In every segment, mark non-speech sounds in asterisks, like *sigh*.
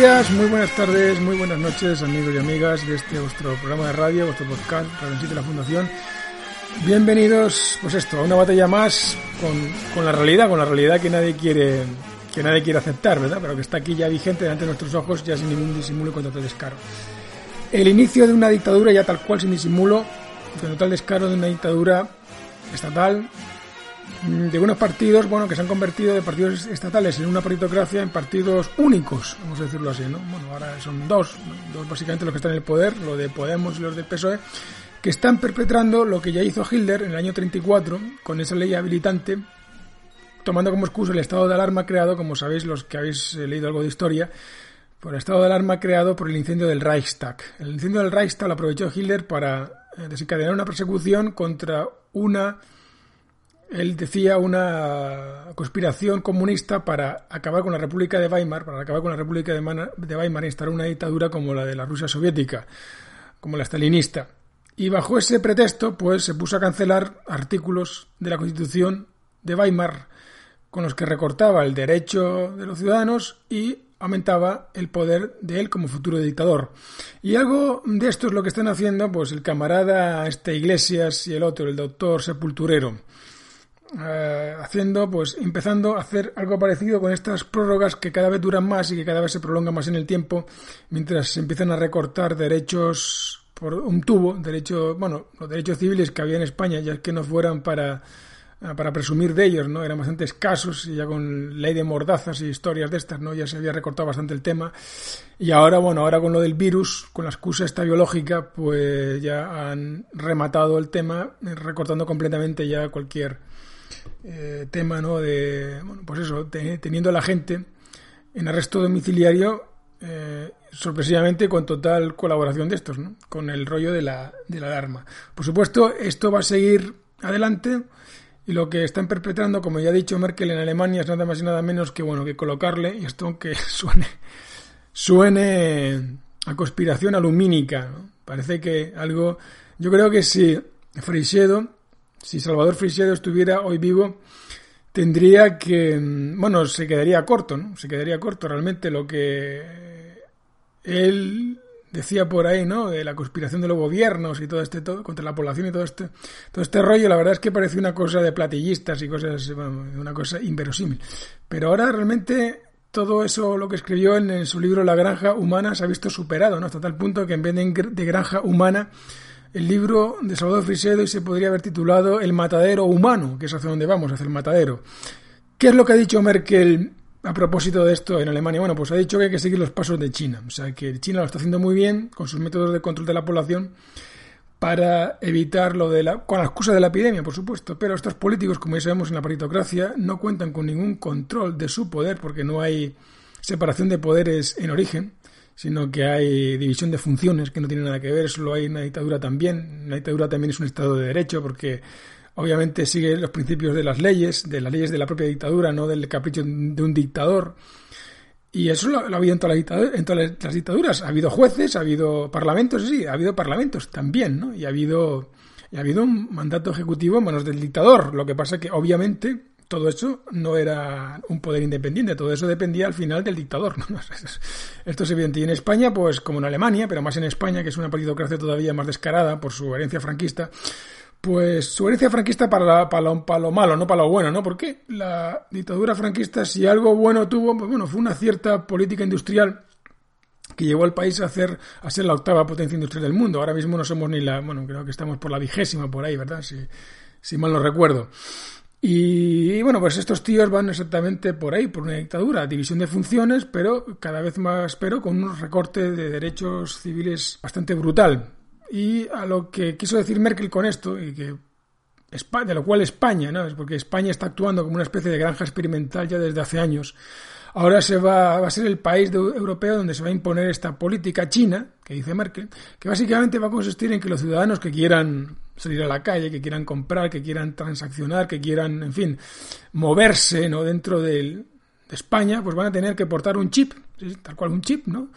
días, muy buenas tardes, muy buenas noches, amigos y amigas de este vuestro programa de radio, vuestro podcast, Radio de la Fundación. Bienvenidos, pues esto, a una batalla más con, con, la realidad, con la realidad que nadie quiere que nadie quiere aceptar, ¿verdad? Pero que está aquí ya vigente delante de nuestros ojos, ya sin ningún disimulo y con total descaro. El inicio de una dictadura ya tal cual sin disimulo, con total descaro de una dictadura estatal, de unos partidos bueno que se han convertido de partidos estatales en una partitocracia en partidos únicos vamos a decirlo así no bueno ahora son dos dos básicamente los que están en el poder lo de Podemos y los del PSOE que están perpetrando lo que ya hizo Hitler en el año 34 con esa ley habilitante tomando como excusa el estado de alarma creado como sabéis los que habéis leído algo de historia por el estado de alarma creado por el incendio del Reichstag. El incendio del Reichstag lo aprovechó Hitler para desencadenar una persecución contra una él decía una conspiración comunista para acabar con la República de Weimar, para acabar con la República de, Weimar e instalar una dictadura como la de la Rusia soviética, como la stalinista. Y bajo ese pretexto, pues se puso a cancelar artículos de la Constitución de Weimar con los que recortaba el derecho de los ciudadanos y aumentaba el poder de él como futuro dictador. Y algo de esto es lo que están haciendo pues el camarada este Iglesias y el otro, el doctor Sepulturero. Eh, haciendo, pues empezando a hacer algo parecido con estas prórrogas que cada vez duran más y que cada vez se prolongan más en el tiempo, mientras se empiezan a recortar derechos por un tubo, derechos, bueno, los derechos civiles que había en España, ya que no fueran para, eh, para presumir de ellos, ¿no? Eran bastante escasos y ya con ley de mordazas y historias de estas, ¿no? Ya se había recortado bastante el tema. Y ahora, bueno, ahora con lo del virus, con la excusa esta biológica, pues ya han rematado el tema, recortando completamente ya cualquier eh, tema, ¿no? De, bueno, pues eso, teniendo a la gente en arresto domiciliario, eh, sorpresivamente con total colaboración de estos, ¿no? Con el rollo de la, de la alarma. Por supuesto, esto va a seguir adelante y lo que están perpetrando, como ya ha dicho Merkel en Alemania, es nada más y nada menos que, bueno, que colocarle, y esto aunque *laughs* suene, suene a conspiración alumínica, Parece que algo, yo creo que si Freixedo si Salvador Freixedo estuviera hoy vivo, tendría que, mm, bueno, se quedaría corto, ¿no? Se quedaría corto realmente lo que él decía por ahí, ¿no? De la conspiración de los gobiernos y todo este, todo, contra la población y todo este, todo este rollo, la verdad es que parece una cosa de platillistas y cosas, una cosa inverosímil. Pero ahora realmente todo eso, lo que escribió en, su libro La granja humana, se ha visto superado, ¿no? Hasta tal punto que en vez de granja humana, el libro de Salvador Frisedo y se podría haber titulado El matadero humano, que es hacia donde vamos, hacia el matadero. ¿Qué es lo que ha dicho Merkel a propósito de esto en Alemania? Bueno, pues ha dicho que hay que seguir los pasos de China. O sea, que China lo está haciendo muy bien con sus métodos de control de la población para evitar lo de la. con la excusa de la epidemia, por supuesto. Pero estos políticos, como ya sabemos en la paritocracia, no cuentan con ningún control de su poder porque no hay separación de poderes en origen sino que hay división de funciones que no tiene nada que ver, solo hay una dictadura también. Una dictadura también es un Estado de Derecho porque obviamente sigue los principios de las leyes, de las leyes de la propia dictadura, no del capricho de un dictador. Y eso lo, ha habido en en todas las dictaduras. Ha habido jueces, ha habido parlamentos, sí, ha habido parlamentos también, ¿no? Y ha habido, y ha habido un mandato ejecutivo en manos del dictador. Lo que pasa que, obviamente, todo eso no era un poder independiente, todo eso dependía al final del dictador. *laughs* Esto es evidente. Y en España, pues como en Alemania, pero más en España, que es una partidocracia todavía más descarada por su herencia franquista, pues su herencia franquista para, para, lo, para lo malo, no para lo bueno, ¿no? Porque la dictadura franquista, si algo bueno tuvo, pues bueno, fue una cierta política industrial que llevó al país a a ser la octava potencia industrial del mundo. Ahora mismo no somos ni la, bueno, creo que estamos por la vigésima por ahí, ¿verdad? Si, si mal no recuerdo. Y, bueno, pues estos tíos van exactamente por ahí, por una dictadura, división de funciones, pero cada vez más, pero con un recorte de derechos civiles bastante brutal. Y a lo que quiso decir Merkel con esto, y que de lo cual España, ¿no? Es porque España está actuando como una especie de granja experimental ya desde hace años. Ahora se va, va a ser el país europeo donde se va a imponer esta política china, que dice Merkel, que básicamente va a consistir en que los ciudadanos que quieran salir a la calle, que quieran comprar, que quieran transaccionar, que quieran, en fin, moverse ¿no? dentro de España, pues van a tener que portar un chip, tal cual un chip, ¿no?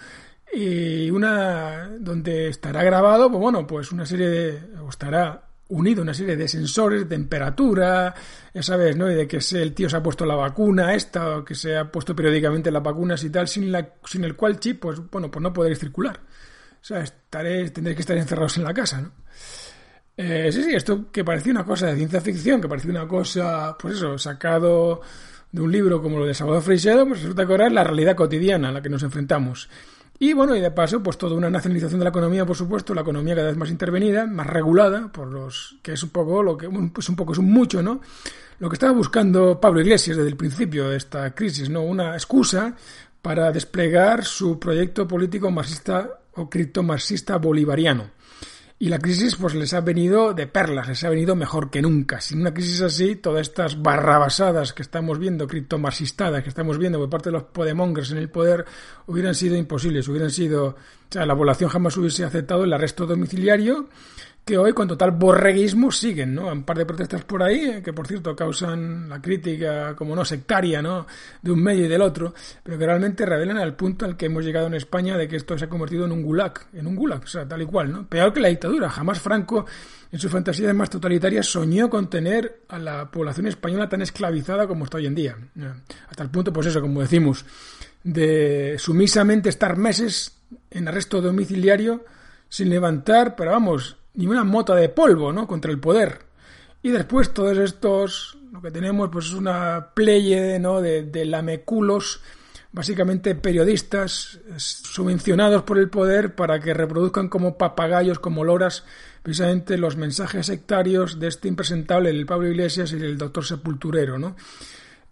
Y una donde estará grabado, pues bueno, pues una serie de, o estará unido una serie de sensores temperatura, ya sabes, ¿no? Y de que el tío se ha puesto la vacuna esta, o que se ha puesto periódicamente las vacunas y tal, sin, la, sin el cual chip, pues bueno, pues no podréis circular. O sea, estaréis, tendréis que estar encerrados en la casa, ¿no? Eh, sí, sí, esto que parecía una cosa de ciencia ficción, que parecía una cosa, pues eso, sacado de un libro como lo de Salvador Freixedo, pues resulta que ahora es la realidad cotidiana a la que nos enfrentamos. Y bueno, y de paso, pues toda una nacionalización de la economía, por supuesto, la economía cada vez más intervenida, más regulada, por los que es un poco lo que, pues un poco es un mucho, ¿no? Lo que estaba buscando Pablo Iglesias desde el principio de esta crisis, ¿no? Una excusa para desplegar su proyecto político marxista o criptomarxista bolivariano. Y la crisis pues les ha venido de perlas, les ha venido mejor que nunca. Sin una crisis así, todas estas barrabasadas que estamos viendo, criptomarxistadas que estamos viendo por parte de los podemongers en el poder, hubieran sido imposibles, hubieran sido... O sea, la población jamás hubiese aceptado el arresto domiciliario que hoy con total borreguismo siguen, ¿no? Un par de protestas por ahí, eh, que por cierto causan la crítica, como no, sectaria, ¿no? De un medio y del otro, pero que realmente revelan al punto al que hemos llegado en España de que esto se ha convertido en un gulag, en un gulag, o sea, tal y cual, ¿no? Peor que la dictadura. Jamás Franco, en su fantasía más totalitaria, soñó con tener a la población española tan esclavizada como está hoy en día. Hasta el punto, pues eso, como decimos, de sumisamente estar meses en arresto domiciliario sin levantar, pero vamos, ni una mota de polvo, ¿no? Contra el poder. Y después todos estos, lo que tenemos pues es una pleye, ¿no? De, lameculos, básicamente periodistas subvencionados por el poder para que reproduzcan como papagayos, como loras, precisamente los mensajes sectarios de este impresentable, el Pablo Iglesias y el doctor Sepulturero, ¿no?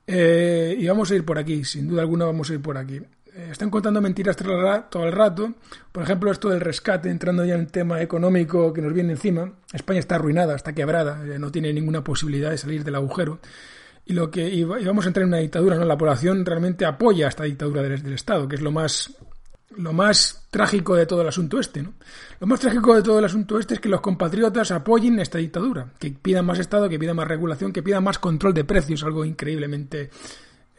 Eh, y vamos a ir por aquí, sin duda alguna vamos a ir por aquí. Eh, están contando mentiras todo el rato. Por ejemplo, esto del rescate, entrando ya en el tema económico que nos viene encima. España está arruinada, está quebrada, eh, no tiene ninguna posibilidad de salir del agujero. Y, lo que, y vamos a entrar en una dictadura, ¿no? La población realmente apoya esta dictadura del, Estado, que es lo más, lo más trágico de todo el asunto este, ¿no? Lo más trágico de todo el asunto este es que los compatriotas apoyen esta dictadura, que pidan más Estado, que pidan más regulación, que pidan más control de precios, algo increíblemente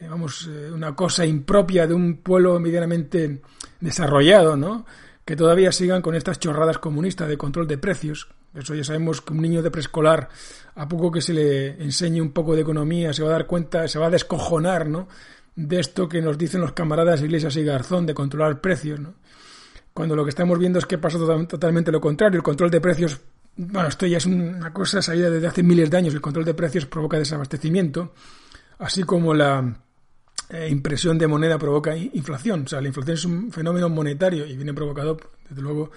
vamos, eh, una cosa impropia de un pueblo medianamente desarrollado, ¿no? Que todavía sigan con estas chorradas comunistas de control de precios. Eso ya sabemos que un niño de preescolar, a poco que se le enseñe un poco de economía, se va a dar cuenta, se va a descojonar, ¿no? De esto que nos dicen los camaradas Iglesias y Garzón de controlar precios, ¿no? Cuando lo que estamos viendo es que pasa totalmente lo contrario. El control de precios, bueno, esto ya es una cosa salida desde hace miles de años. El control de precios provoca desabastecimiento, así como la eh, impresión de moneda provoca inflación. O sea, la inflación es un fenómeno monetario y viene provocado, desde luego,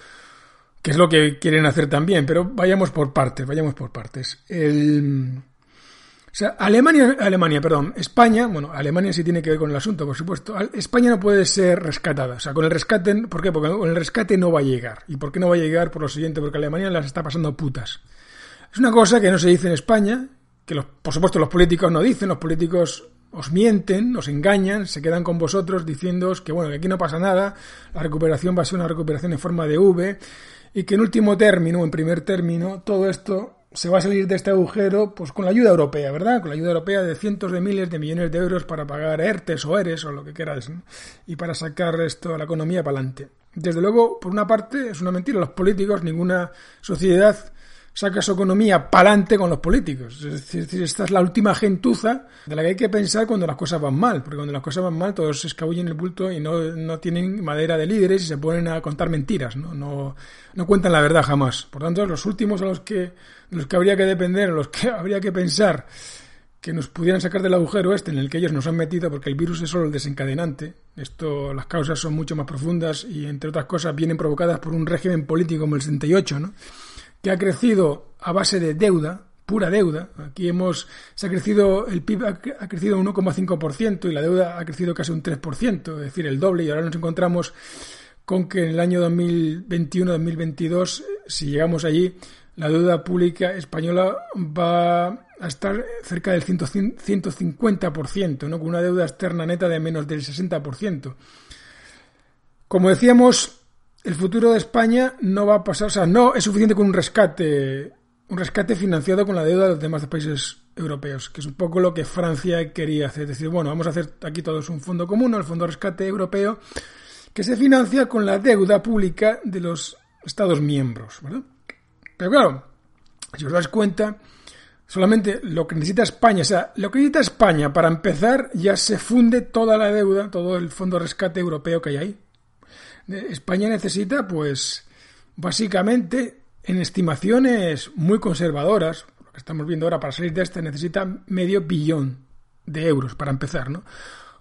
que es lo que quieren hacer también. Pero vayamos por partes, vayamos por partes. El, o sea, Alemania, Alemania, perdón, España, bueno, Alemania sí tiene que ver con el asunto, por supuesto. España no puede ser rescatada. O sea, con el rescate, ¿por qué? Porque con el rescate no va a llegar. ¿Y por qué no va a llegar? Por lo siguiente, porque Alemania las está pasando putas. Es una cosa que no se dice en España, que los, por supuesto los políticos no dicen, los políticos os mienten, os engañan, se quedan con vosotros diciéndoos que bueno, que aquí no pasa nada, la recuperación va a ser una recuperación en forma de V y que en último término, en primer término, todo esto se va a salir de este agujero pues con la ayuda europea, ¿verdad? Con la ayuda europea de cientos de miles de millones de euros para pagar ERTES o ERES o lo que queráis, y para sacar esto a la economía para adelante. Desde luego, por una parte, es una mentira. Los políticos, ninguna sociedad saca su economía pa'lante con los políticos. Es decir, esta es la última gentuza de la que hay que pensar cuando las cosas van mal, porque cuando las cosas van mal todos se escabullen el bulto y no, no tienen madera de líderes y se ponen a contar mentiras, ¿no? No, no cuentan la verdad jamás. Por tanto, los últimos a los que, los que habría que depender, a los que habría que pensar que nos pudieran sacar del agujero este en el que ellos nos han metido, porque el virus es solo el desencadenante. Esto, las causas son mucho más profundas y, entre otras cosas, vienen provocadas por un régimen político como el 68, ¿no? Que ha crecido a base de deuda, pura deuda. Aquí hemos, se ha crecido, el PIB ha, crecido un 1,5% y la deuda ha crecido casi un 3%, es decir, el doble, y ahora nos encontramos con que en el año 2021-2022, si llegamos allí, la deuda pública española va a estar cerca del 150%, ¿no? con una deuda externa neta de menos del 60%. Como decíamos, el futuro de España no va a pasar, o sea, no es suficiente con un rescate, un rescate financiado con la deuda de los demás países europeos, que es un poco lo que Francia quería hacer. Es decir, bueno, vamos a hacer aquí todos un fondo común, el Fondo de Rescate Europeo, que se financia con la deuda pública de los Estados miembros, ¿verdad? Pero claro, si os das cuenta, solamente lo que necesita España, o sea, lo que necesita España para empezar ya se funde toda la deuda, todo el fondo de rescate europeo que hay ahí. España necesita, pues, básicamente, en estimaciones muy conservadoras, lo que estamos viendo ahora para salir de este, necesita medio billón de euros para empezar, ¿no?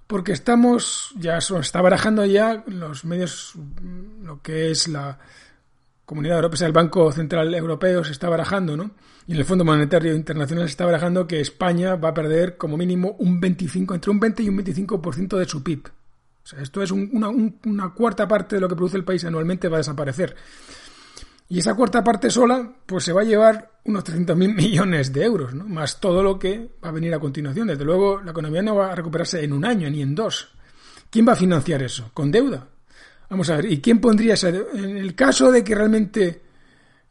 porque estamos, ya se está barajando ya los medios, lo que es la Comunidad Europea, el Banco Central Europeo se está barajando, ¿no? Y el Fondo Monetario Internacional se está barajando que España va a perder como mínimo un 25, entre un 20 y un 25% de su PIB. O sea, esto es una, una cuarta parte de lo que produce el país anualmente va a desaparecer. Y esa cuarta parte sola, pues se va a llevar unos 300.000 *laughs* millones de euros, ¿no? Más todo lo que va a venir a continuación. Desde luego, la economía no va a recuperarse en un año ni en dos. ¿Quién va a financiar eso? ¿Con deuda? Vamos a ver, ¿y quién pondría esa deuda? En el caso de que realmente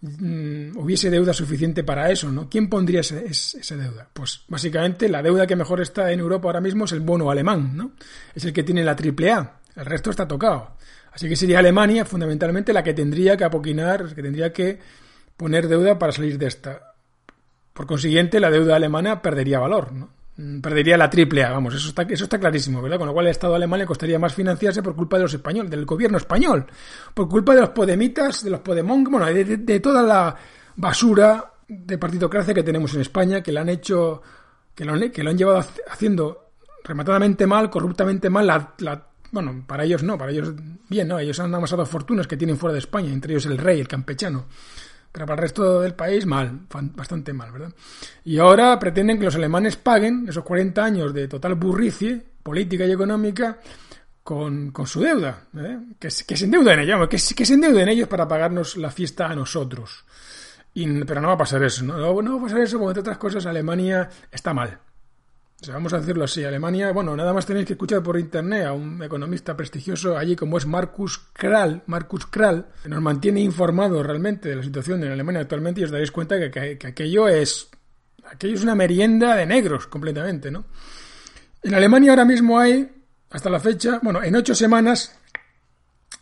mm, hubiese deuda suficiente para eso, ¿no? ¿Quién pondría esa deuda? Pues básicamente la deuda que mejor está en Europa ahora mismo es el bono alemán, ¿no? Es el que tiene la triple A. El resto está tocado. Así que sería Alemania fundamentalmente la que tendría que apoquinar, que tendría que poner deuda para salir de esta. Por consiguiente, la deuda alemana perdería valor, ¿no? Mm, perdería la triple A, vamos, eso está, eso está clarísimo, ¿verdad? Con lo cual el Estado alemán le costaría más financiarse por culpa de los españoles, del gobierno español, por culpa de los podemitas, de los podemón, bueno, de, toda la basura de partidocracia que tenemos en España, que la han hecho, que lo, que lo han llevado haciendo rematadamente mal, corruptamente mal, la, la bueno, para ellos no, para ellos bien, ¿no? Ellos han amasado fortunas que tienen fuera de España, entre ellos el rey, el campechano. Pero para el resto del país, mal, bastante mal, ¿verdad? Y ahora pretenden que los alemanes paguen esos 40 años de total burricie política y económica con, su deuda, ¿eh? que, que, se endeuden ellos, que, que se endeuden ellos para pagarnos la fiesta a nosotros. pero no va a pasar eso, ¿no? No, no va a pasar eso porque, entre otras cosas, Alemania está mal vamos a decirlo así, Alemania, bueno, nada más tenéis que escuchar por internet a un economista prestigioso allí como es Marcus Krall, Marcus Krall, que nos mantiene informados realmente de la situación en Alemania actualmente y os daréis cuenta que, aquello es aquello es una merienda de negros completamente, ¿no? En Alemania ahora mismo hay, hasta la fecha, bueno, en ocho semanas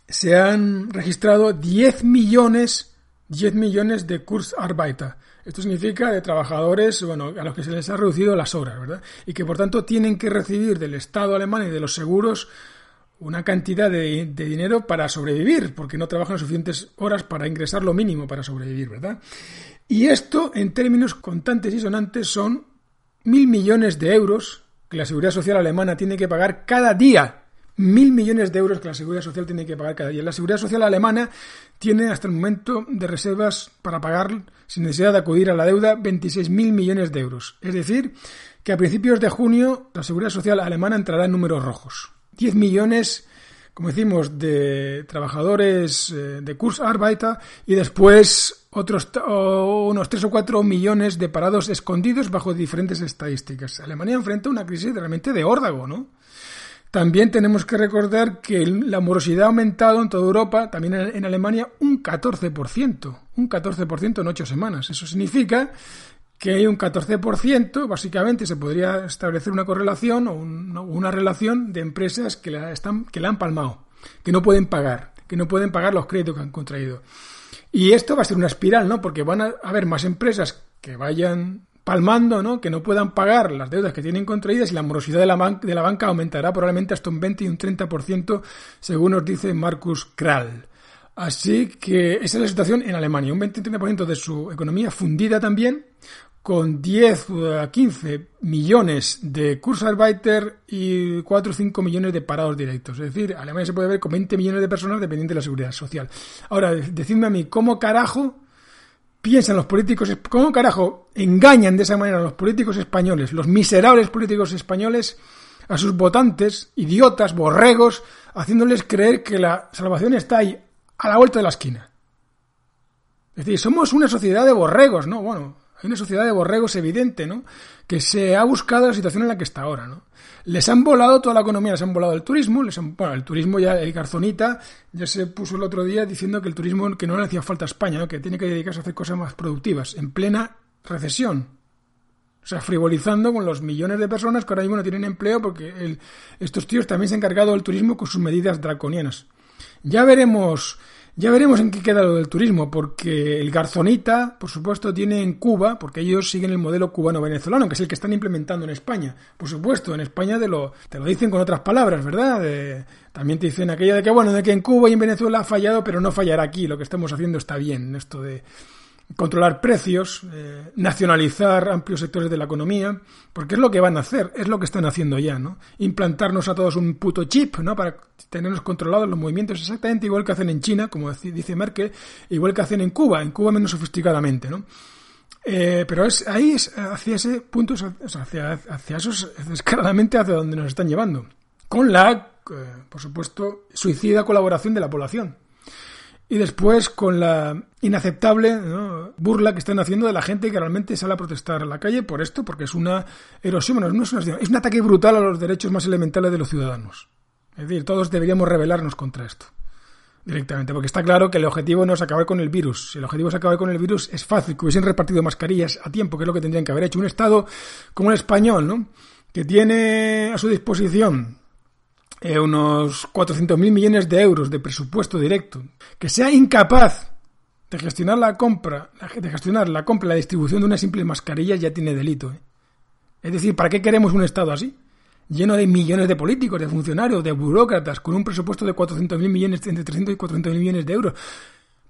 se han registrado 10 millones, 10 millones de Kurzarbeiter esto significa de trabajadores bueno, a los que se les ha reducido las horas, ¿verdad? Y que por tanto tienen que recibir del Estado alemán y de los seguros una cantidad de, dinero para sobrevivir, porque no trabajan suficientes horas para ingresar lo mínimo para sobrevivir, ¿verdad? Y esto, en términos contantes y sonantes, son mil millones de euros que la Seguridad Social alemana tiene que pagar cada día mil millones de euros que la Seguridad Social tiene que pagar cada día. La Seguridad Social alemana tiene hasta el momento de reservas para pagar, sin necesidad de acudir a la deuda, 26.000 millones de euros. Es decir, que a principios de junio la Seguridad Social alemana entrará en números rojos. 10 millones, como decimos, de trabajadores eh, de Kurzarbeiter y después otros unos 3 o 4 millones de parados escondidos bajo diferentes estadísticas. Alemania enfrenta una crisis realmente de órdago, ¿no? También tenemos que recordar que la morosidad ha aumentado en toda Europa, también en Alemania, un 14%, un 14% en ocho semanas. Eso significa que hay un 14%, básicamente se podría establecer una correlación o una relación de empresas que la, están, que la han palmado, que no pueden pagar, que no pueden pagar los créditos que han contraído. Y esto va a ser una espiral, ¿no? Porque van a haber más empresas que vayan palmando, ¿no? Que no puedan pagar las deudas que tienen contraídas y la morosidad de la, de la banca aumentará probablemente hasta un 20 y un 30%, según nos dice Marcus Krall. Así que esa es la situación en Alemania, un 20 y un 30% de su economía fundida también con 10 a 15 millones de Kurzarbeiter y 4 o 5 millones de parados directos. Es decir, Alemania se puede ver con 20 millones de personas dependientes de la seguridad social. Ahora, decidme a mí, ¿cómo carajo piensan los políticos, cómo carajo engañan de esa manera a los políticos españoles, los miserables políticos españoles, a sus votantes, idiotas, borregos, haciéndoles creer que la salvación está ahí, a la vuelta de la esquina? Es decir, somos una sociedad de borregos, ¿no? Bueno, hay una sociedad de borregos evidente, ¿no? Que se ha buscado la situación en la que está ahora, ¿no? Les han volado toda la economía, les han volado el turismo, les han, bueno, el turismo ya, el Garzonita ya se puso el otro día diciendo que el turismo, que no le hacía falta a España. Que tiene que dedicarse a hacer cosas más productivas, en plena recesión. O sea, frivolizando con los millones de personas que ahora mismo no tienen empleo porque estos tíos también se han encargado del turismo con sus medidas draconianas. Ya veremos ya veremos en qué queda lo del turismo, porque el Garzonita, por supuesto, tiene en Cuba, porque ellos siguen el modelo cubano-venezolano, que es el que están implementando en España. Por supuesto, en España te lo, te lo dicen con otras palabras, ¿verdad? también te dicen aquello de que, bueno, de que en Cuba y en Venezuela ha fallado, pero no fallará aquí, lo que estamos haciendo está bien, esto de controlar precios, eh, nacionalizar amplios sectores de la economía, porque es lo que van a hacer, es lo que están haciendo ya, ¿no? Implantarnos a todos un puto chip, ¿no? Para tenernos controlados los movimientos exactamente igual que hacen en China, como dice Merkel, igual que hacen en Cuba, en Cuba menos sofisticadamente, ¿no? Eh, pero es ahí es hacia ese punto, hacia, hacia esos descaradamente hacia donde nos están llevando, con la, eh, por supuesto, suicida colaboración de la población y después con la inaceptable burla que están haciendo de la gente que realmente sale a protestar a la calle por esto, porque es una erosión, no es, una, es un ataque brutal a los derechos más elementales de los ciudadanos. Es decir, todos deberíamos rebelarnos contra esto directamente, porque está claro que el objetivo no es acabar con el virus. Si el objetivo es acabar con el virus, es fácil que hubiesen repartido mascarillas a tiempo, que es lo que tendrían que haber hecho. Un Estado como el español, ¿no? que tiene a su disposición eh, unos 400.000 millones de euros de presupuesto directo, que sea incapaz de gestionar la compra, de gestionar la compra y la distribución de una simple mascarilla ya tiene delito. ¿eh? Es decir, ¿para qué queremos un Estado así? Lleno de millones de políticos, de funcionarios, de burócratas, con un presupuesto de 400.000 millones, entre 300 y 400.000 millones de euros.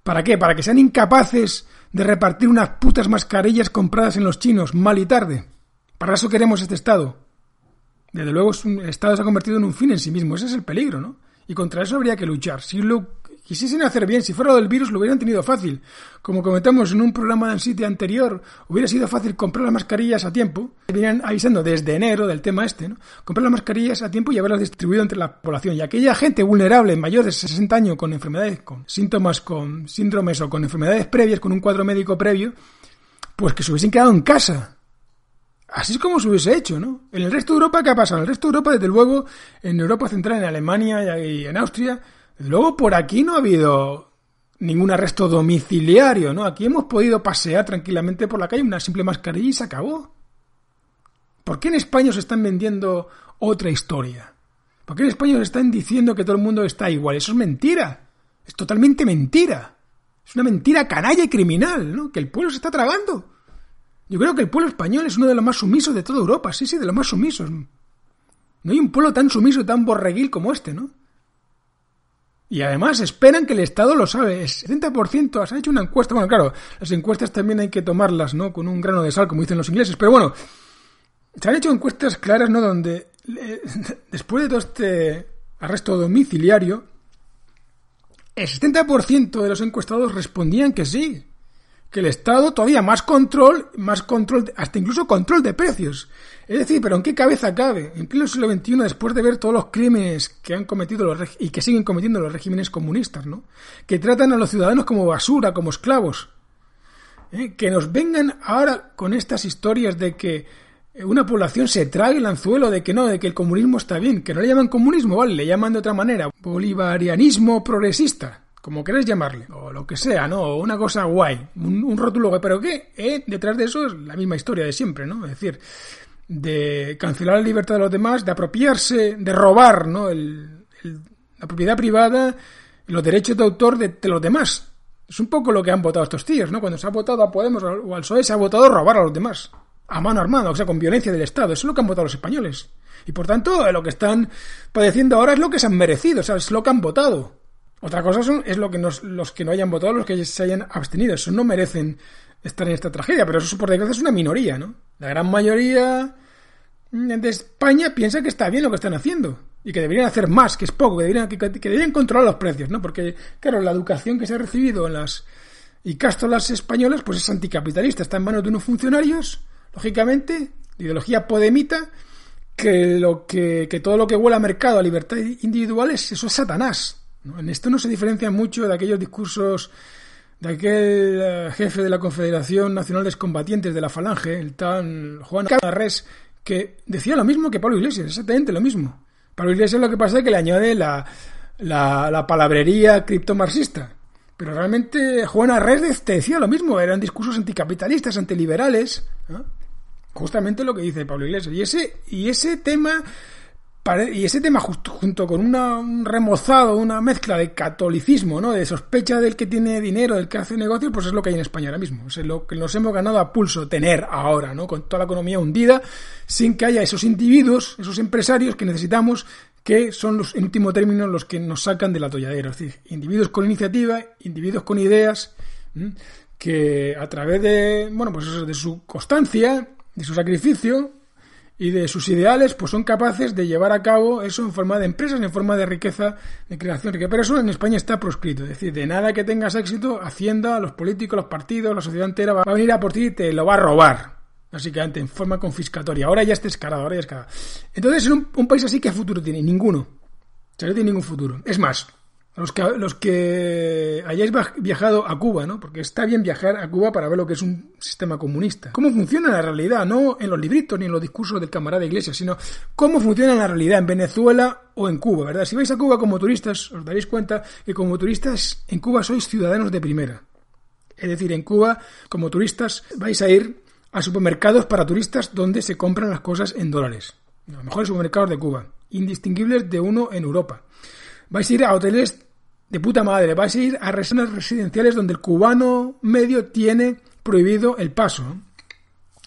¿Para qué? ¿Para que sean incapaces de repartir unas putas mascarillas compradas en los chinos mal y tarde? ¿Para eso queremos este Estado? Desde luego, el Estado se ha convertido en un fin en sí mismo. Ese es el peligro, ¿no? Y contra eso habría que luchar. Si lo quisiesen hacer bien, si fuera lo del virus, lo hubieran tenido fácil. Como comentamos en un programa en sitio anterior, hubiera sido fácil comprar las mascarillas a tiempo. Venían avisando desde enero del tema este, ¿no? Comprar las mascarillas a tiempo y haberlas distribuido entre la población. Y aquella gente vulnerable, mayor de 60 años, con enfermedades, con síntomas, con síndromes o con enfermedades previas, con un cuadro médico previo, pues que se hubiesen quedado en casa Así es como se hubiese hecho, ¿no? En el resto de Europa, ¿qué ha pasado? En el resto de Europa, desde luego, en Europa Central, en Alemania y en Austria, desde luego por aquí no ha habido ningún arresto domiciliario, ¿no? Aquí hemos podido pasear tranquilamente por la calle, una simple mascarilla y se acabó. ¿Por qué en España se están vendiendo otra historia? ¿Por qué en España se están diciendo que todo el mundo está igual? Eso es mentira. Es totalmente mentira. Es una mentira canalla y criminal, ¿no? Que el pueblo se está tragando. Yo creo que el pueblo español es uno de los más sumisos de toda Europa, sí, sí, de los más sumisos. No hay un pueblo tan sumiso y tan borreguil como este, ¿no? Y además esperan que el Estado lo sabe. El 70% se ha hecho una encuesta. Bueno, claro, las encuestas también hay que tomarlas, ¿no? Con un grano de sal, como dicen los ingleses. Pero bueno, se han hecho encuestas claras, ¿no? Donde eh, *laughs* después de todo este arresto domiciliario, el 70% de los encuestados respondían que sí, que el Estado todavía más control, más control, hasta incluso control de precios. Es decir, pero ¿en qué cabeza cabe? En pleno siglo XXI, después de ver todos los crímenes que han cometido los y que siguen cometiendo los regímenes comunistas, ¿no? Que tratan a los ciudadanos como basura, como esclavos. ¿eh? Que nos vengan ahora con estas historias de que una población se trague el anzuelo de que no, de que el comunismo está bien, que no le llaman comunismo, vale, le llaman de otra manera, bolivarianismo progresista como queréis llamarle, o lo que sea, ¿no? O una cosa guay, un, rótulo, pero ¿qué? Eh, detrás de eso es la misma historia de siempre, ¿no? Es decir, de cancelar la libertad de los demás, de apropiarse, de robar, ¿no? la propiedad privada, los derechos de autor de, los demás. Es un poco lo que han votado estos tíos, ¿no? Cuando se ha votado a Podemos o al PSOE se ha votado robar a los demás, a mano armada, o sea, con violencia del Estado. Eso es lo que han votado los españoles. Y por tanto, lo que están padeciendo ahora es lo que se han merecido, o sea, es lo que han votado. Otra cosa son, es lo que los que no hayan votado, los que se hayan abstenido. Eso no merecen estar en esta tragedia, pero eso por desgracia es una minoría, ¿no? La gran mayoría de España piensa que está bien lo que están haciendo y que deberían hacer más, que es poco, que deberían, que, deberían controlar los precios, ¿no? Porque, claro, la educación que se ha recibido en las y cástolas españolas, pues es anticapitalista, está en manos de unos funcionarios, lógicamente, de ideología podemita, que lo que todo lo que huele a mercado, a libertad individual, es, eso es Satanás. En esto no se diferencia mucho de aquellos discursos de aquel eh, jefe de la Confederación Nacional de Combatientes de la Falange, el tal Juan Carres, que decía lo mismo que Pablo Iglesias, exactamente lo mismo. Pablo Iglesias lo que pasa es que le añade la, la, la palabrería criptomarxista. Pero realmente Juan Arres decía lo mismo, eran discursos anticapitalistas, antiliberales. Justamente lo que dice Pablo Iglesias. Y ese, y ese tema y ese tema junto con una, un remozado, una mezcla de catolicismo, ¿no? De sospecha del que tiene dinero, del que hace negocios, pues es lo que hay en España ahora mismo. Es lo que nos hemos ganado a pulso tener ahora, ¿no? Con toda la economía hundida, sin que haya esos individuos, esos empresarios que necesitamos, que son los, en último término, los que nos sacan del atolladero. Es decir, individuos con iniciativa, individuos con ideas, que a través de, bueno, pues de su constancia, de su sacrificio, y de sus ideales, pues son capaces de llevar a cabo eso en forma de empresas, en forma de riqueza, de creación riqueza. Pero eso en España está proscrito. Es decir, de nada que tengas éxito, Hacienda, los políticos, los partidos, la sociedad entera va a venir a por ti y te lo va a robar. Básicamente, en forma confiscatoria. Ahora ya está escarado, ahora ya escarado. Entonces, en un, un país así, ¿qué futuro tiene? Ninguno. O sea, no tiene ningún futuro. Es más, los que, los que hayáis viajado a Cuba, ¿no? Porque está bien viajar a Cuba para ver lo que es un sistema comunista. ¿Cómo funciona la realidad? No en los libritos ni en los discursos del camarada Iglesias, sino cómo funciona la realidad en Venezuela o en Cuba, ¿verdad? Si vais a Cuba como turistas, os daréis cuenta que como turistas en Cuba sois ciudadanos de primera. Es decir, en Cuba, como turistas, vais a ir a supermercados para turistas donde se compran las cosas en dólares. Los mejores supermercados de Cuba, indistinguibles de uno en Europa vais a ir a hoteles de puta madre, vais a ir a zonas residenciales donde el cubano medio tiene prohibido el paso.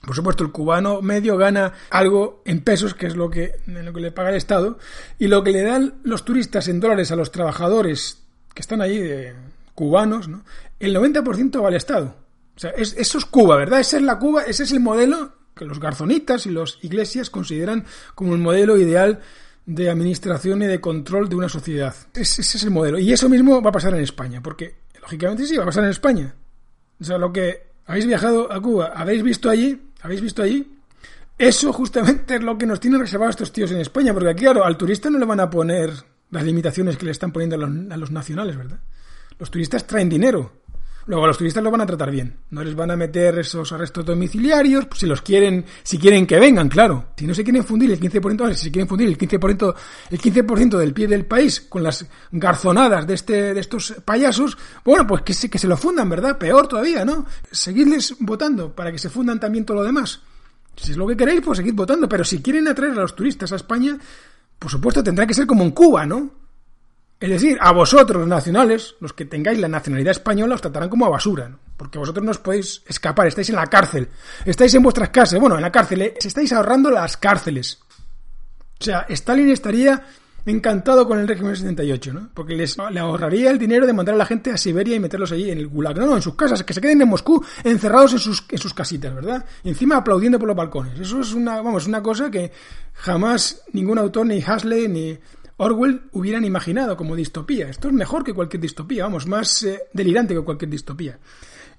Por supuesto, el cubano medio gana algo en pesos, que es lo que, lo que le paga el Estado, y lo que le dan los turistas en dólares a los trabajadores que están allí, de cubanos, ¿no? el 90% va al Estado. O sea, eso es Cuba, ¿verdad? Esa es la Cuba, ese es el modelo que los garzonitas y los iglesias consideran como el modelo ideal de administración y de control de una sociedad. Ese, es el modelo. Y eso mismo va a pasar en España, porque lógicamente sí, va a pasar en España. O sea, lo que habéis viajado a Cuba, habéis visto allí, habéis visto allí, eso justamente es lo que nos tienen reservado estos tíos en España, porque aquí, claro, al turista no le van a poner las limitaciones que le están poniendo a los, a los nacionales, ¿verdad? Los turistas traen dinero. Luego a los turistas los van a tratar bien. No les van a meter esos arrestos domiciliarios, pues, si los quieren, si quieren que vengan, claro. Si no se quieren fundir el 15%, si se quieren fundir el 15%, el 15% del pie del país con las garzonadas de este, de estos payasos, bueno, pues que se, que se lo fundan, ¿verdad? Peor todavía, ¿no? Seguidles votando para que se fundan también todo lo demás. Si es lo que queréis, pues seguid votando. Pero si quieren atraer a los turistas a España, por supuesto tendrá que ser como en Cuba, ¿no? Es decir, a vosotros nacionales, los que tengáis la nacionalidad española, os tratarán como a basura, ¿no? porque vosotros no os podéis escapar, estáis en la cárcel, estáis en vuestras casas, bueno, en la cárcel, ¿eh? estáis ahorrando las cárceles. O sea, Stalin estaría encantado con el régimen 78, ¿no? Porque les, le ahorraría el dinero de mandar a la gente a Siberia y meterlos allí en el gulag. No, no, en sus casas, que se queden en Moscú encerrados en sus, en sus casitas, ¿verdad? Y encima aplaudiendo por los balcones. Eso es una, vamos, una cosa que jamás ningún autor, ni Hasley, ni Orwell hubieran imaginado como distopía. Esto es mejor que cualquier distopía, vamos, más eh, delirante que cualquier distopía.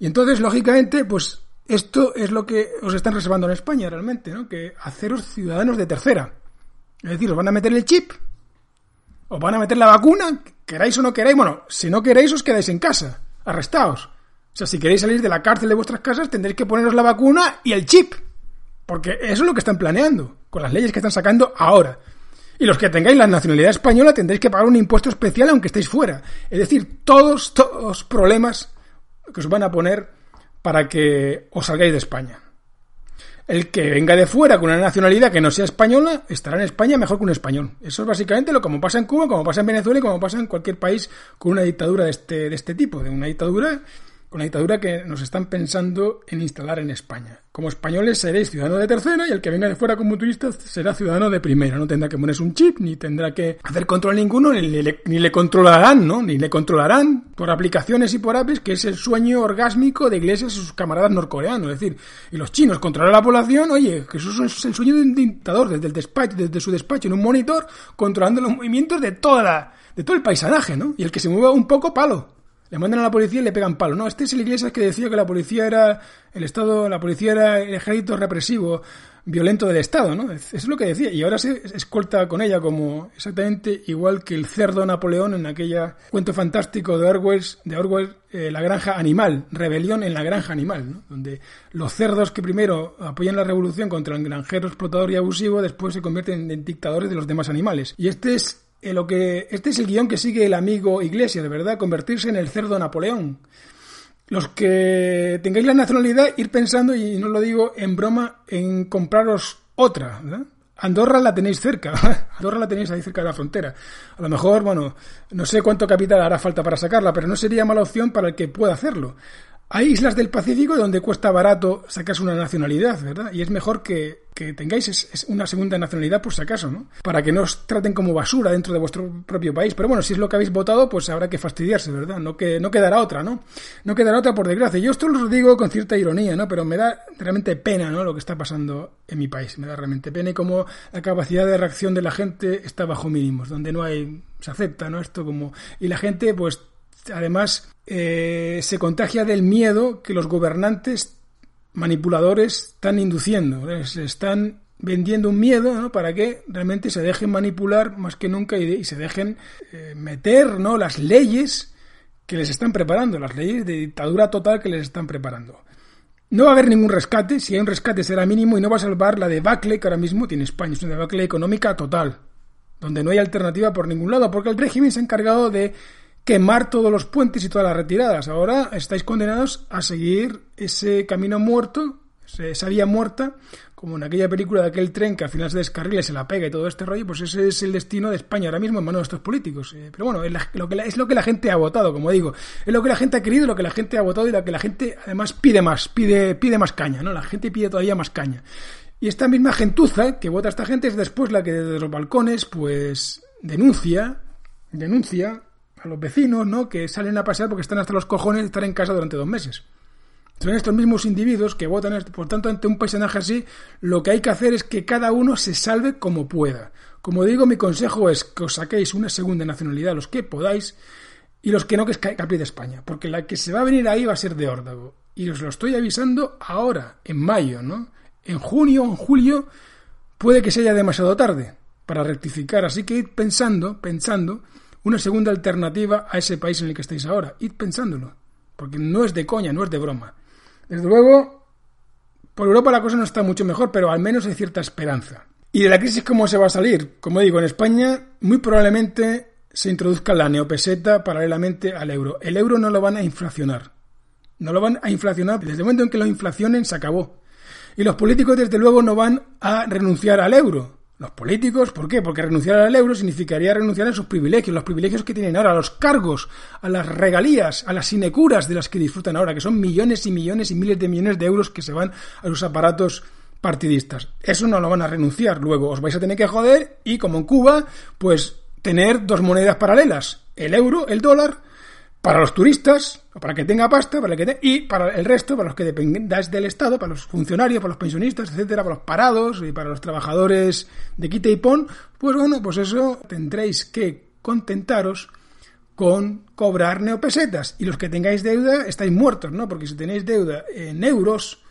Y entonces, lógicamente, pues esto es lo que os están reservando en España realmente, ¿no? Que haceros ciudadanos de tercera. Es decir, os van a meter el chip, os van a meter la vacuna, queráis o no queráis. Bueno, si no queréis, os quedáis en casa, arrestados. O sea, si queréis salir de la cárcel de vuestras casas, tendréis que poneros la vacuna y el chip. Porque eso es lo que están planeando, con las leyes que están sacando ahora. Y los que tengáis la nacionalidad española tendréis que pagar un impuesto especial aunque estéis fuera. Es decir, todos, los problemas que os van a poner para que os salgáis de España. El que venga de fuera con una nacionalidad que no sea española estará en España mejor que un español. Eso es básicamente lo como pasa en Cuba, como pasa en Venezuela y como pasa en cualquier país con una dictadura de este, de este tipo, de una dictadura con la dictadura que nos están pensando en instalar en España. Como españoles seréis ciudadanos de tercera y el que venga de fuera como turista será ciudadano de primera. No tendrá que ponerse un chip, ni tendrá que hacer control ninguno, ni le, ni le controlarán, ¿no? Ni le controlarán por aplicaciones y por apps, que es el sueño orgásmico de Iglesias y sus camaradas norcoreanos. Es decir, y los chinos controlar a la población, oye, que eso es el sueño de un dictador, desde el despacho, desde su despacho en un monitor, controlando los movimientos de toda la, de todo el paisanaje, ¿no? Y el que se mueva un poco, palo. Le mandan a la policía y le pegan palo. No, este es el Iglesias que decía que la policía era el Estado, la policía era el ejército represivo, violento del Estado, ¿no? Eso es lo que decía. Y ahora se escolta con ella como exactamente igual que el cerdo Napoleón en aquella cuento fantástico de Orwell, de Orwell eh, La granja animal, rebelión en la granja animal, ¿no? Donde los cerdos que primero apoyan la revolución contra el granjero explotador y abusivo, después se convierten en dictadores de los demás animales. Y este es lo que, este es el guion que sigue el amigo Iglesias, de verdad, convertirse en el cerdo Napoleón. Los que tengáis la nacionalidad, ir pensando, y no lo digo en broma, en compraros otra. Andorra la tenéis cerca, *laughs* Andorra la tenéis ahí cerca de la frontera. A lo mejor, bueno, no sé cuánto capital hará falta para sacarla, pero no sería mala opción para el que pueda hacerlo. Hay islas del Pacífico donde cuesta barato sacarse una nacionalidad, ¿verdad? Y es mejor que, tengáis una segunda nacionalidad por si acaso, ¿no? Para que no os traten como basura dentro de vuestro propio país. Pero bueno, si es lo que habéis votado, pues habrá que fastidiarse, ¿verdad? No, que, no quedará otra, ¿no? No quedará otra por desgracia. Yo esto lo digo con cierta ironía, ¿no? Pero me da realmente pena, ¿no? Lo que está pasando en mi país. Me da realmente pena y como la capacidad de reacción de la gente está bajo mínimos, donde no hay... se acepta, ¿no? Esto como... Y la gente, pues además eh, se contagia del miedo que los gobernantes manipuladores están induciendo. Se están vendiendo un miedo para que realmente se dejen manipular más que nunca y, se dejen eh, meter ¿no? las leyes que les están preparando, las leyes de dictadura total que les están preparando. No va a haber ningún rescate, si hay un rescate será mínimo y no va a salvar la debacle que ahora mismo tiene España, es una debacle económica total, donde no hay alternativa por ningún lado, porque el régimen se ha encargado de quemar todos los puentes y todas las retiradas. Ahora estáis condenados a seguir ese camino muerto, esa vía muerta, como en aquella película de aquel tren que al final se descarrila y se la pega y todo este rollo, pues ese es el destino de España ahora mismo en manos de estos políticos. Eh, pero bueno, es lo, que la, es lo que la gente ha votado, como digo. Es lo que la gente ha querido, lo que la gente ha votado y lo que la gente además pide más, pide, pide más caña, ¿no? La gente pide todavía más caña. Y esta misma gentuza que vota esta gente es después la que desde los balcones, pues, denuncia, denuncia a los vecinos, ¿no? Que salen a pasear porque están hasta los cojones de estar en casa durante dos meses. Son estos mismos individuos que votan, por tanto, ante un paisaje así, lo que hay que hacer es que cada uno se salve como pueda. Como digo, mi consejo es que os saquéis una segunda nacionalidad, los que podáis, y los que no, que escapéis de España, porque la que se va a venir ahí va a ser de órdago. Y os lo estoy avisando ahora, en mayo, ¿no? En junio en julio puede que sea demasiado tarde para rectificar, así que id pensando, pensando, una segunda alternativa a ese país en el que estáis ahora. Id pensándolo, porque no es de coña, no es de broma. Desde luego, por Europa la cosa no está mucho mejor, pero al menos hay cierta esperanza. ¿Y de la crisis cómo se va a salir? Como digo, en España muy probablemente se introduzca la neopeseta paralelamente al euro. El euro no lo van a inflacionar. No lo van a inflacionar. Desde el momento en que lo inflacionen se acabó. Y los políticos desde luego no van a renunciar al euro. Los políticos, ¿por qué? Porque renunciar al euro significaría renunciar a sus privilegios, los privilegios que tienen ahora, a los cargos, a las regalías, a las sinecuras de las que disfrutan ahora, que son millones y millones y miles de millones de euros que se van a sus aparatos partidistas. Eso no lo van a renunciar. Luego os vais a tener que joder y, como en Cuba, pues tener dos monedas paralelas, el euro, el dólar, para los turistas, para que tenga pasta, para que y para el resto, para los que dependáis del Estado, para los funcionarios, para los pensionistas, etcétera, para los parados y para los trabajadores de quite y pon, pues bueno, pues eso tendréis que contentaros con cobrar neopesetas. Y los que tengáis deuda estáis muertos, ¿no? Porque si tenéis deuda en euros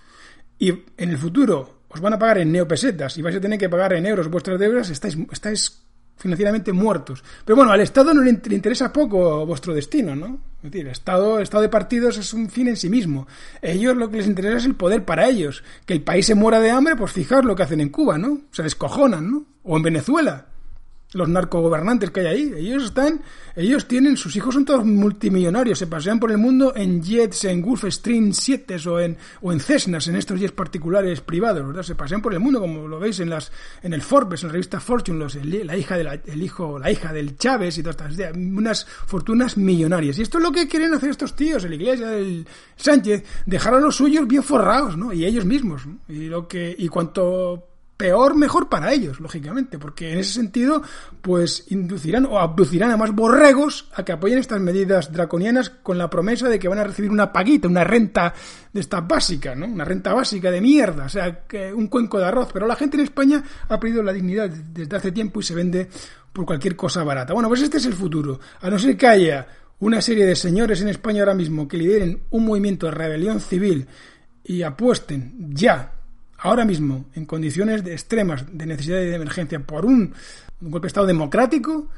y en el futuro os van a pagar en neopesetas y vais a tener que pagar en euros vuestras deudas, estáis, estáis financieramente muertos. Pero bueno, al Estado no le, interesa poco vuestro destino, ¿no? Es decir, el Estado, el Estado de partidos es un fin en sí mismo. Ellos lo que les interesa es el poder para ellos. Que el país se muera de hambre, pues fijaos lo que hacen en Cuba, ¿no? Se descojonan, ¿no? O en Venezuela. Los narcogobernantes que hay ahí. Ellos están, ellos tienen, sus hijos son todos multimillonarios, se pasean por el mundo en jets, en Gulfstream 7 o en, o en Cessnas, en estos jets particulares privados, ¿verdad? Se pasean por el mundo, como lo veis en las, en el Forbes, en la revista Fortune, los, la hija de la, el hijo, la hija del Chávez y todas estas, unas fortunas millonarias. Y esto es lo que quieren hacer estos tíos, el Iglesia, el Sánchez, dejar a los suyos bien forrados, ¿no? Y ellos mismos, Y lo que, y cuanto peor, mejor para ellos, lógicamente, porque en ese sentido, pues inducirán o abducirán a más borregos a que apoyen estas medidas draconianas con la promesa de que van a recibir una paguita, una renta de esta básica, ¿no? Una renta básica de mierda, o sea, que un cuenco de arroz. Pero la gente en España ha perdido la dignidad desde hace tiempo y se vende por cualquier cosa barata. Bueno, pues este es el futuro. A no ser que haya una serie de señores en España ahora mismo que lideren un movimiento de rebelión civil y apuesten ya ahora mismo, en condiciones de extremas de necesidad y de emergencia, por un, golpe de Estado democrático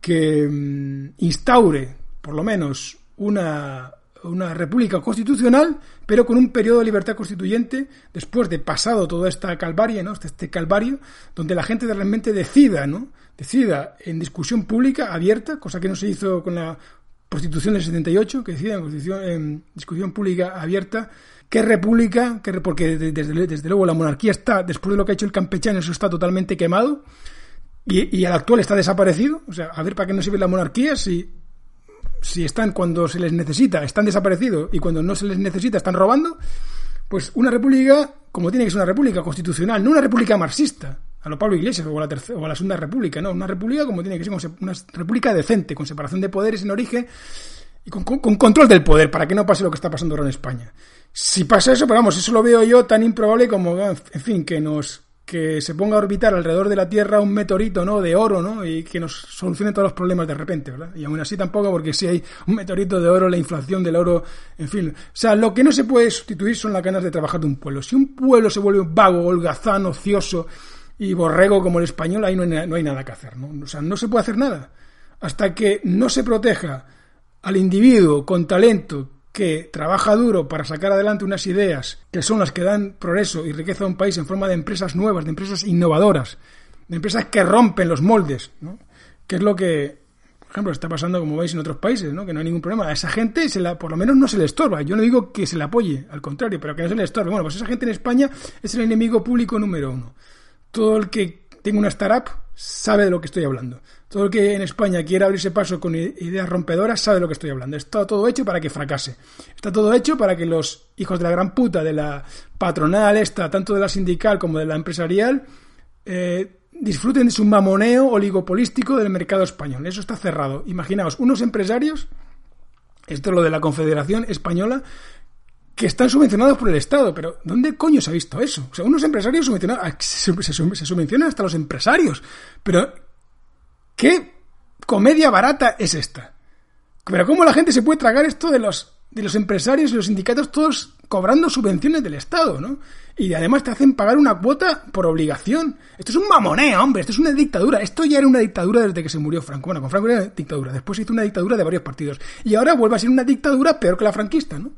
que mm, instaure, por lo menos, una, una república constitucional, pero con un periodo de libertad constituyente, después de pasado toda esta calvaria, ¿no? Este, este calvario, donde la gente realmente decida, ¿no? Decida en discusión pública abierta, cosa que no se hizo con la Constitución del 78, que decida en, en discusión pública abierta ¿Qué república? Qué, porque desde, desde, luego la monarquía está, después de lo que ha hecho el campechano, eso está totalmente quemado. Y, el actual está desaparecido. O sea, a ver para qué no sirve la monarquía si, si están cuando se les necesita, están desaparecidos y cuando no se les necesita están robando. Pues una república, como tiene que ser una república constitucional, no una república marxista, a lo Pablo Iglesias o a la, tercera, o a la segunda república, no, una república como tiene que ser, una república decente, con separación de poderes en origen y con, con, control del poder, para que no pase lo que está pasando ahora en España. Si pasa eso, pero vamos, eso lo veo yo tan improbable como, en fin, que nos que se ponga a orbitar alrededor de la Tierra un meteorito, ¿no? De oro, ¿no? Y que nos solucione todos los problemas de repente, ¿verdad? Y aún así tampoco, porque si hay un meteorito de oro, la inflación del oro, en fin. O sea, lo que no se puede sustituir son las ganas de trabajar de un pueblo. Si un pueblo se vuelve vago, holgazán, ocioso y borrego como el español, ahí no no hay nada que hacer, ¿no? O sea, no se puede hacer nada. Hasta que no se proteja al individuo con talento que trabaja duro para sacar adelante unas ideas que son las que dan progreso y riqueza a un país en forma de empresas nuevas, de empresas innovadoras, de empresas que rompen los moldes, ¿no? que es lo que, por ejemplo, está pasando, como veis, en otros países, ¿no? que no hay ningún problema. A esa gente, se la, por lo menos, no se le estorba. Yo no digo que se le apoye, al contrario, pero que no se le estorbe. Bueno, pues esa gente en España es el enemigo público número uno. Todo el que tenga una startup sabe de lo que estoy hablando. Todo el que en España quiera abrirse paso con ideas rompedoras sabe de lo que estoy hablando. Está todo hecho para que fracase. Está todo hecho para que los hijos de la gran puta de la patronal esta, tanto de la sindical como de la empresarial, eh, disfruten de su mamoneo oligopolístico del mercado español. Eso está cerrado. Imaginaos, unos empresarios, esto es lo de la Confederación Española, que están subvencionados por el Estado. Pero ¿dónde coño se ha visto eso? O sea, unos empresarios subvencionados, se subvencionan hasta los empresarios. Pero, ¿qué comedia barata es esta? Pero ¿cómo la gente se puede tragar esto de los, de los empresarios y los sindicatos todos cobrando subvenciones del Estado, ¿no? Y además te hacen pagar una cuota por obligación. Esto es un mamoneo, hombre, esto es una dictadura. Esto ya era una dictadura desde que se murió Franco. Bueno, con Franco era dictadura, después se hizo una dictadura de varios partidos. Y ahora vuelve a ser una dictadura peor que la franquista, ¿no?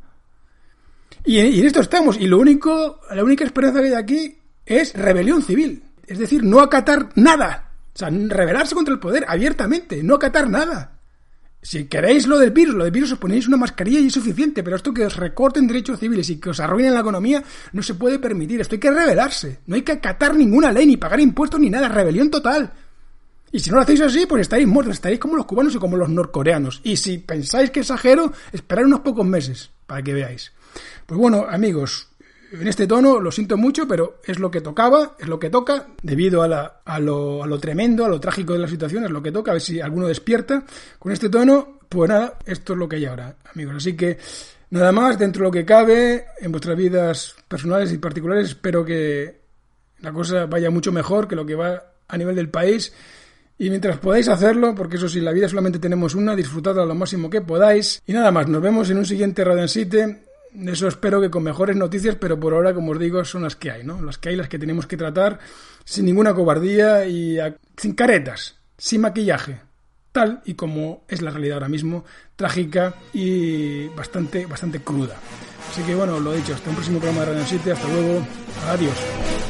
Y, en esto estamos. Y lo único, la única esperanza que hay aquí es rebelión civil. Es decir, no acatar nada. O sea, rebelarse contra el poder abiertamente, no acatar nada. Si queréis lo del virus, lo del virus os ponéis una mascarilla y es suficiente, pero esto que os recorten derechos civiles y que os arruinen la economía no se puede permitir. Esto hay que rebelarse. No hay que acatar ninguna ley, ni pagar impuestos, ni nada. Rebelión total. Y si no lo hacéis así, pues estaréis muertos, estaréis como los cubanos y como los norcoreanos. Y si pensáis que exagero, esperad unos pocos meses para que veáis. Pues bueno, amigos, en este tono lo siento mucho, pero es lo que tocaba, es lo que toca, debido a, la, a, lo, a lo tremendo, a lo trágico de la situación, es lo que toca, a ver si alguno despierta. Con este tono, pues nada, esto es lo que hay ahora, amigos. Así que nada más, dentro de lo que cabe, en vuestras vidas personales y particulares, espero que la cosa vaya mucho mejor que lo que va a nivel del país. Y mientras podáis hacerlo, porque eso sí, la vida solamente tenemos una, disfrutadla lo máximo que podáis. Y nada más, nos vemos en un siguiente Radio en eso espero que con mejores noticias, pero por ahora, como os digo, son las que hay, ¿no? Las que hay, las que tenemos que tratar sin ninguna cobardía y sin caretas, sin maquillaje, tal y como es la realidad ahora mismo, trágica y bastante, bastante cruda. Así que bueno, lo dicho, hasta un próximo programa de Radio 7, hasta luego, adiós.